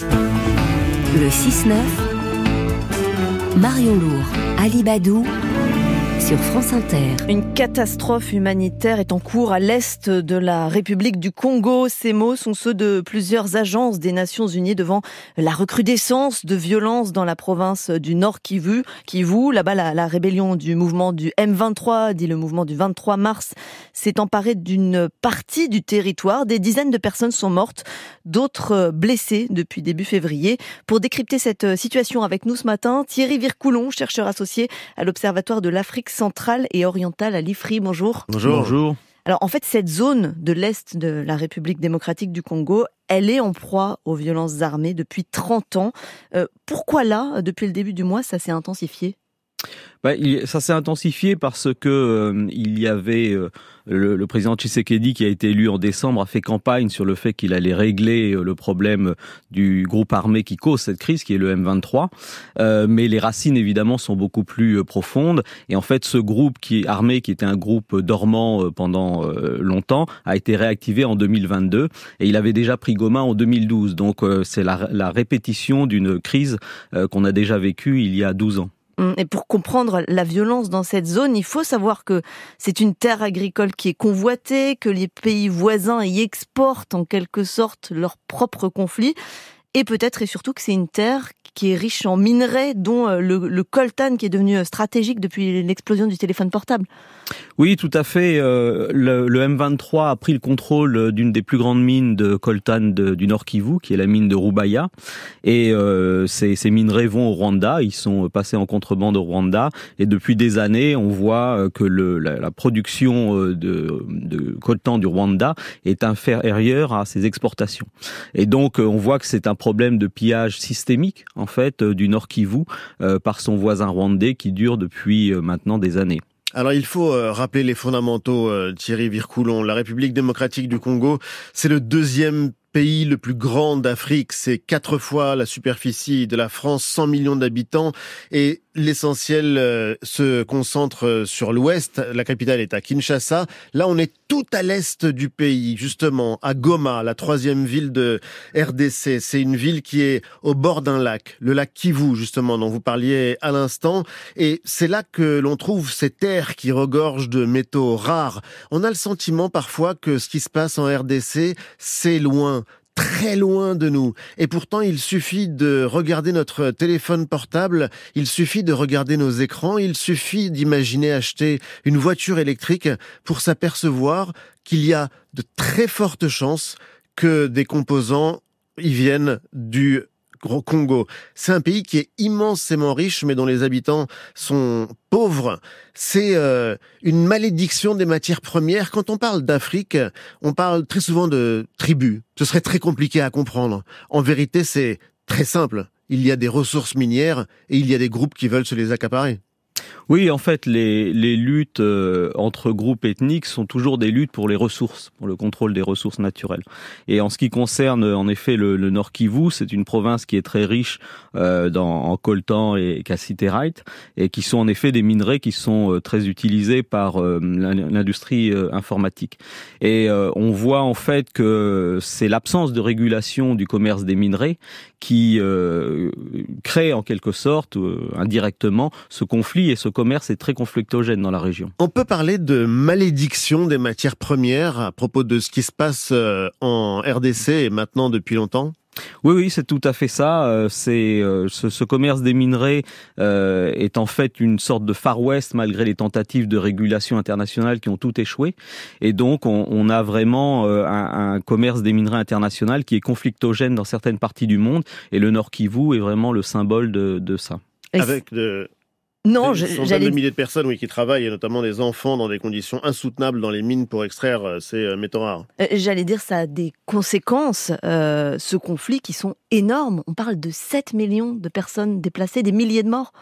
Le 6-9, Marion Lourd, Ali Badou, Une catastrophe humanitaire est en cours à l'est de la République du Congo. Ces mots sont ceux de plusieurs agences des Nations Unies devant la recrudescence de violences dans la province du Nord Kivu. Kivu, là-bas, la, la rébellion du mouvement du M23, dit le mouvement du 23 mars, s'est emparée d'une partie du territoire. Des dizaines de personnes sont mortes, d'autres blessées depuis début février. Pour décrypter cette situation avec nous ce matin, Thierry Vircoulon, chercheur associé à l'Observatoire de l'Afrique centrale et orientale à l'IFRI. Bonjour. Bonjour. Bonjour. Alors en fait, cette zone de l'Est de la République démocratique du Congo, elle est en proie aux violences armées depuis 30 ans. Euh, pourquoi là, depuis le début du mois, ça s'est intensifié? Bah, ça s'est intensifié parce que euh, il y avait euh, le, le, président Tshisekedi qui a été élu en décembre a fait campagne sur le fait qu'il allait régler euh, le problème du groupe armé qui cause cette crise, qui est le M23. Euh, mais les racines évidemment sont beaucoup plus profondes. Et en fait, ce groupe qui armé, qui était un groupe dormant pendant longtemps, a été réactivé en 2022 et il avait déjà pris Goma en 2012. Donc c'est la, la répétition d'une crise qu'on a déjà vécue il y a 12 ans. Hum, et pour comprendre la violence dans cette zone, il faut savoir que c'est une terre agricole qui est convoitée, que les pays voisins y exportent en quelque sorte leurs propres conflits, et peut-être et surtout que c'est une terre qui est riche en minerais, dont euh, le, coltan qui est devenu euh, stratégique depuis l'explosion du téléphone portable. Oui, tout à fait. Euh, le, le, M23 a pris le contrôle d'une des plus grandes mines de coltan du Nord Kivu, qui est la mine de Rubaya. Et euh, ces, ces, minerais vont au Rwanda. Ils sont passés en contrebande au Rwanda. Et depuis des années, on voit que le, la, la, production de, de coltan du Rwanda est inférieure à ses exportations. Et donc, on voit que c'est un problème de pillage systémique en fait du Nord Kivu euh, par son voisin rwandais qui dure depuis euh, maintenant des années. Alors il faut euh, rappeler les fondamentaux, euh, Thierry Vircoulon. La République démocratique du Congo, c'est le deuxième pays le plus grand d'Afrique, c'est quatre fois la superficie de la France, 100 millions d'habitants, et l'essentiel euh, se concentre euh, sur l'ouest. La capitale est à Kinshasa. Là, on est tout à l'est du pays, justement, à Goma, la troisième ville de RDC. C'est une ville qui est au bord d'un lac, le lac Kivu, justement, dont vous parliez à l'instant. Et c'est là que l'on trouve ces terres qui regorgent de métaux rares. On a le sentiment parfois que ce qui se passe en RDC, c'est loin très loin de nous. Et pourtant, il suffit de regarder notre téléphone portable, il suffit de regarder nos écrans, il suffit d'imaginer acheter une voiture électrique pour s'apercevoir qu'il y a de très fortes chances que des composants y viennent du Congo. C'est un pays qui est immensément riche, mais dont les habitants sont pauvres. C'est euh, une malédiction des matières premières. Quand on parle d'Afrique, on parle très souvent de tribus. Ce serait très compliqué à comprendre. En vérité, c'est très simple. Il y a des ressources minières et il y a des groupes qui veulent se les accaparer. Oui, en fait, les, les luttes euh, entre groupes ethniques sont toujours des luttes pour les ressources, pour le contrôle des ressources naturelles. Et en ce qui concerne, en effet, le, le Nord Kivu, c'est une province qui est très riche euh, dans, en coltan et cassiterite, et qui sont en effet des minerais qui sont euh, très utilisés par euh, l'industrie euh, informatique. Et euh, on voit en fait que c'est l'absence de régulation du commerce des minerais qui crée en quelque sorte, indirectement, ce conflit et ce commerce est très conflictogène dans la région. On peut parler de malédiction des matières premières à propos de ce qui se passe euh, en RDC et maintenant depuis longtemps? Oui, oui, c'est tout à fait ça. Euh, c'est euh, ce, ce, commerce des minerais euh, est en fait une sorte de Far West malgré les tentatives de régulation internationale qui ont tout échoué. Et donc, on, on a vraiment un, un, commerce des minerais international qui est conflictogène dans certaines parties du monde. Et le Nord Kivu est vraiment le symbole de, de ça. Avec de, non, j'allais. de milliers de personnes, oui, qui travaillent, et notamment des enfants dans des conditions insoutenables dans les mines pour extraire euh, ces euh, métaux rares. Euh, j'allais dire, ça a des conséquences, euh, ce conflit, qui sont énormes. On parle de 7 millions de personnes déplacées, des milliers de morts.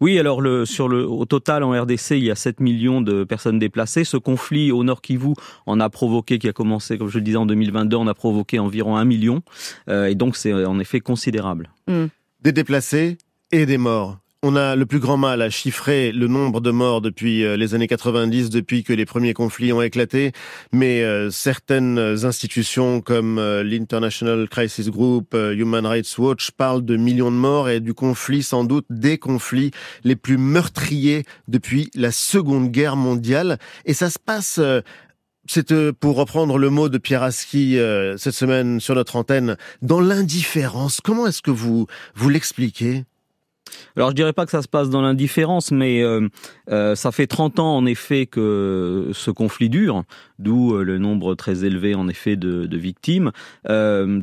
Oui, alors le, sur le, au total en RDC, il y a 7 millions de personnes déplacées. Ce conflit au Nord Kivu en a provoqué, qui a commencé, comme je le disais, en 2022, on a provoqué environ 1 million. Euh, et donc c'est en effet considérable. Mmh. Des déplacés et des morts On a le plus grand mal à chiffrer le nombre de morts depuis euh, les années 90, depuis que les premiers conflits ont éclaté, mais euh, certaines institutions comme euh, l'International Crisis Group, Human Rights Watch parlent de millions de morts et du conflit sans doute des conflits les plus meurtriers depuis la Seconde Guerre mondiale. Et ça se passe c'est pour reprendre le mot de Pierre Aski cette semaine sur notre antenne, dans l'indifférence. Comment est-ce que vous vous l'expliquez? Alors je dirais pas que ça se passe dans l'indifférence, mais euh, euh, ça fait 30 ans en effet que ce conflit dure, d'où euh, le nombre très élevé en effet de, victimes.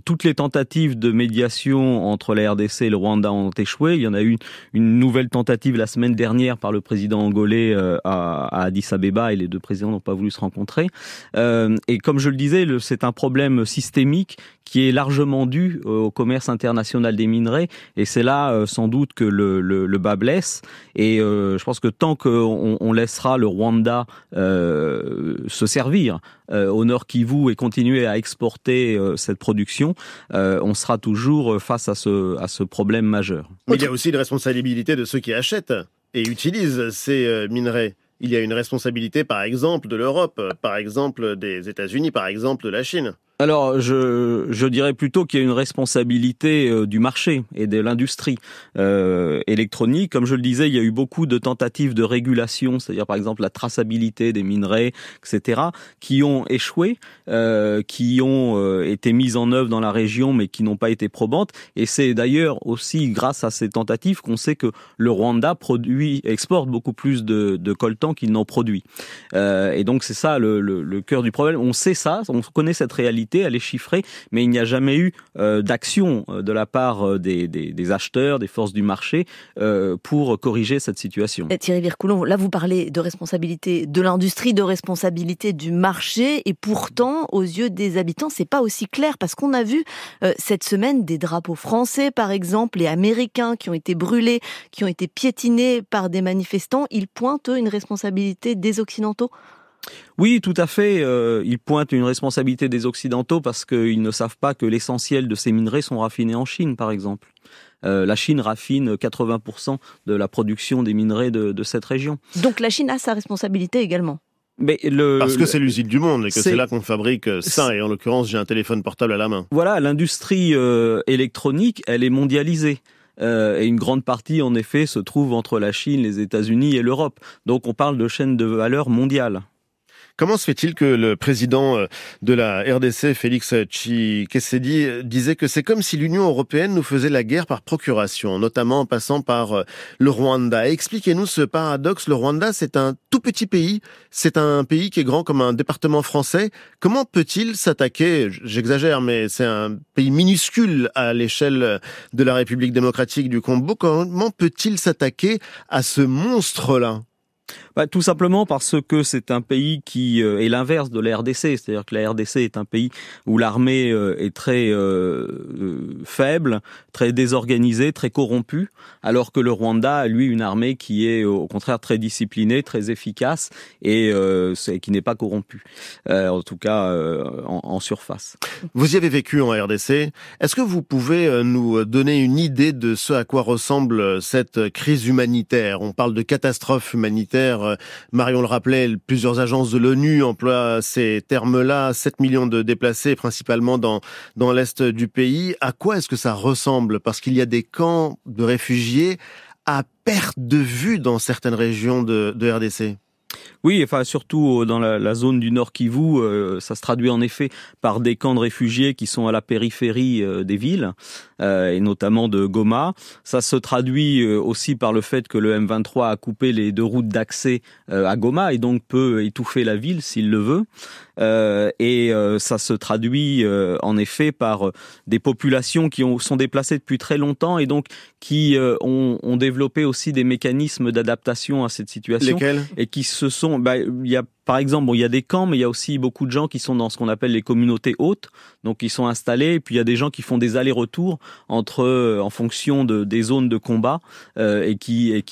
Toutes les tentatives de médiation entre la RDC et le Rwanda ont échoué. Il y en a eu une, nouvelle tentative la semaine dernière par le président angolais à, à, Addis Abeba et les deux présidents n'ont pas voulu se rencontrer. Et comme je le disais, c'est un problème systémique qui est largement dû au commerce international des minerais et c'est là sans doute que le, bas blesse. Et je pense que tant qu'on on laissera le Rwanda se servir euh, au Nord Kivu et continuer à exporter euh, cette production, euh, on sera toujours face à ce, à ce problème majeur. Mais il y a aussi une responsabilité de ceux qui achètent et utilisent ces minerais. Il y a une responsabilité, par exemple, de l'Europe, par exemple des États-Unis, par exemple de la Chine. Alors, je, je dirais plutôt qu'il y a une responsabilité euh, du marché et de l'industrie euh, électronique. Comme je le disais, il y a eu beaucoup de tentatives de régulation, c'est-à-dire par exemple la traçabilité des minerais, etc., qui ont échoué, euh, qui ont euh, été mises en œuvre dans la région, mais qui n'ont pas été probantes. Et c'est d'ailleurs aussi grâce à ces tentatives qu'on sait que le Rwanda produit, exporte beaucoup plus de, de coltan qu'il n'en produit. Euh, et donc c'est ça le, le, le cœur du problème. On sait ça, on connaît cette réalité à les chiffrer, mais il n'y a jamais eu euh, d'action euh, de la part euh, des, acheteurs, des forces du marché pour corriger cette situation. Thierry Vircoulon, là vous parlez de responsabilité de l'industrie, de responsabilité du marché, et pourtant aux yeux des habitants c'est pas aussi clair parce qu'on a vu cette semaine des drapeaux français par exemple et américains qui ont été brûlés, qui ont été piétinés par des manifestants. Ils pointent eux, une responsabilité des occidentaux? Oui, tout à fait. Euh, ils pointent une responsabilité des Occidentaux parce qu'ils ne savent pas que l'essentiel de ces minerais sont raffinés en Chine, par exemple. Euh, la Chine raffine 80% de la production des minerais de, de, cette région. Donc la Chine a sa responsabilité également mais le, Parce que c'est l'usine du monde et que c'est là qu'on fabrique ça. Et en l'occurrence, j'ai un téléphone portable à la main. Voilà, l'industrie euh, électronique, elle est mondialisée. Euh, et une grande partie, en effet, se trouve entre la Chine, les États-Unis et l'Europe. Donc on parle de chaîne de valeur mondiale. Comment se fait-il que le président euh, de la RDC, Félix Tshisekedi, disait que c'est comme si l'Union européenne nous faisait la guerre par procuration, notamment en passant par euh, le Rwanda Expliquez-nous ce paradoxe. Le Rwanda, c'est un tout petit pays, c'est un pays qui est grand comme un département français. Comment peut-il s'attaquer, j'exagère, mais c'est un pays minuscule à l'échelle de la République démocratique du Congo, comment peut-il s'attaquer à ce monstre-là? Bah, Tout simplement parce que c'est un pays qui euh, est l'inverse de la RDC, c'est-à-dire que la RDC est un pays où l'armée euh, est très euh, euh, faible, très désorganisée, très corrompue, alors que le Rwanda a lui une armée qui est au contraire très disciplinée, très efficace et euh, qui n'est pas corrompue, en tout cas en, en surface. Vous y avez vécu en RDC. Est-ce que vous pouvez nous donner une idée de ce à quoi ressemble cette crise humanitaire? On parle de catastrophe humanitaire euh, Marion le rappelait, plusieurs agences de l'ONU emploient ces termes-là, 7 millions de déplacés principalement dans, l'est du pays. À quoi est-ce que ça ressemble? Parce qu'il y a des camps de réfugiés à perte de vue dans certaines régions de RDC. Oui, enfin surtout dans la, la zone du Nord Kivu, euh, ça se traduit en effet par des camps de réfugiés qui sont à la périphérie euh, des villes euh, et notamment de Goma. Ça se traduit euh, aussi par le fait que le M23 a coupé les deux routes d'accès euh, à Goma et donc peut étouffer la ville s'il le veut. et ça se traduit en effet par des populations qui ont, sont déplacées depuis très longtemps et donc qui ont, ont développé aussi des mécanismes d'adaptation à cette situation Lesquels? et qui se sont bah, il y a par exemple, il y a des camps, mais il y a aussi beaucoup de gens qui sont dans ce qu'on appelle les communautés hautes, donc ils sont installés. Et puis il y a des gens qui font des allers-retours entre, euh, en fonction de, des zones de combat, euh, et qui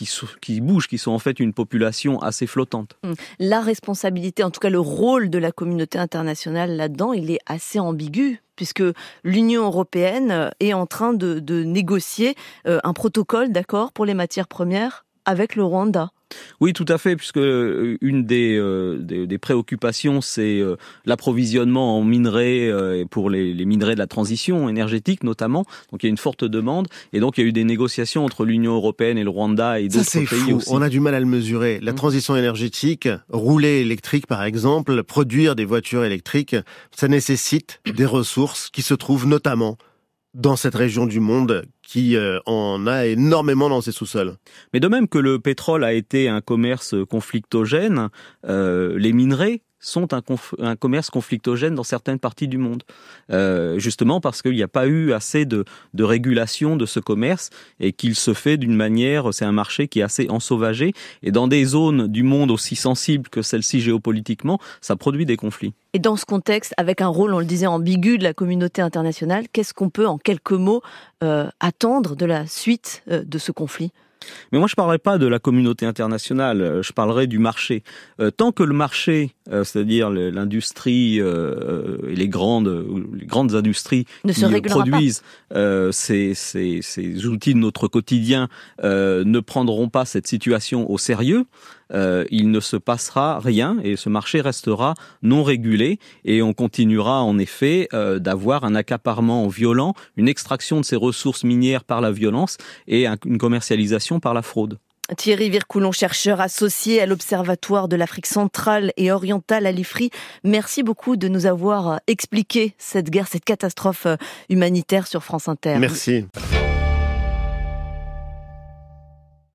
bougent, qui sont en fait une population assez flottante. Hum. La responsabilité, en tout cas le rôle de la communauté internationale là-dedans, il est assez ambigu puisque l'Union européenne est en train de, de négocier un protocole d'accord pour les matières premières avec le Rwanda. Oui, tout à fait, puisque euh, une des, euh, des, préoccupations, c'est euh, l'approvisionnement en minerais pour les, minerais de la transition énergétique notamment. Donc il y a une forte demande, et donc il y a eu des négociations entre l'Union européenne et le Rwanda et d'autres pays fou. On a du mal à le mesurer. La mmh. transition énergétique, rouler électrique par exemple, produire des voitures électriques, ça nécessite des ressources qui se trouvent notamment dans cette région du monde qui euh, en a énormément dans ses sous-sols. Mais de même que le pétrole a été un commerce conflictogène, euh, les minerais sont un, commerce conflictogène dans certaines parties du monde. Euh, justement parce qu'il n'y a pas eu assez de, de, régulation de ce commerce et qu'il se fait d'une manière, c'est un marché qui est assez ensauvagé et dans des zones du monde aussi sensibles que celle-ci géopolitiquement, ça produit des conflits. Et dans ce contexte, avec un rôle, on le disait, ambigu de la communauté internationale, qu'est-ce qu'on peut en quelques mots euh, attendre de la suite euh, de ce conflit? Mais moi, je ne parlerai pas de la communauté internationale, euh, je parlerai du marché. Euh, tant que le marché, euh, c'est-à-dire l'industrie et les grandes, les grandes industries qui produisent ces, ces, ces, outils de notre quotidien ne prendront pas cette situation au sérieux, euh, il ne se passera rien et ce marché restera non régulé et on continuera en effet euh, d'avoir un accaparement violent, une extraction de ces ressources minières par la violence et une commercialisation par la fraude. Thierry Vircoulon, chercheur associé à l'Observatoire de l'Afrique centrale et orientale à l'IFRI, merci beaucoup de nous avoir expliqué cette guerre, cette catastrophe humanitaire sur France Inter. Merci.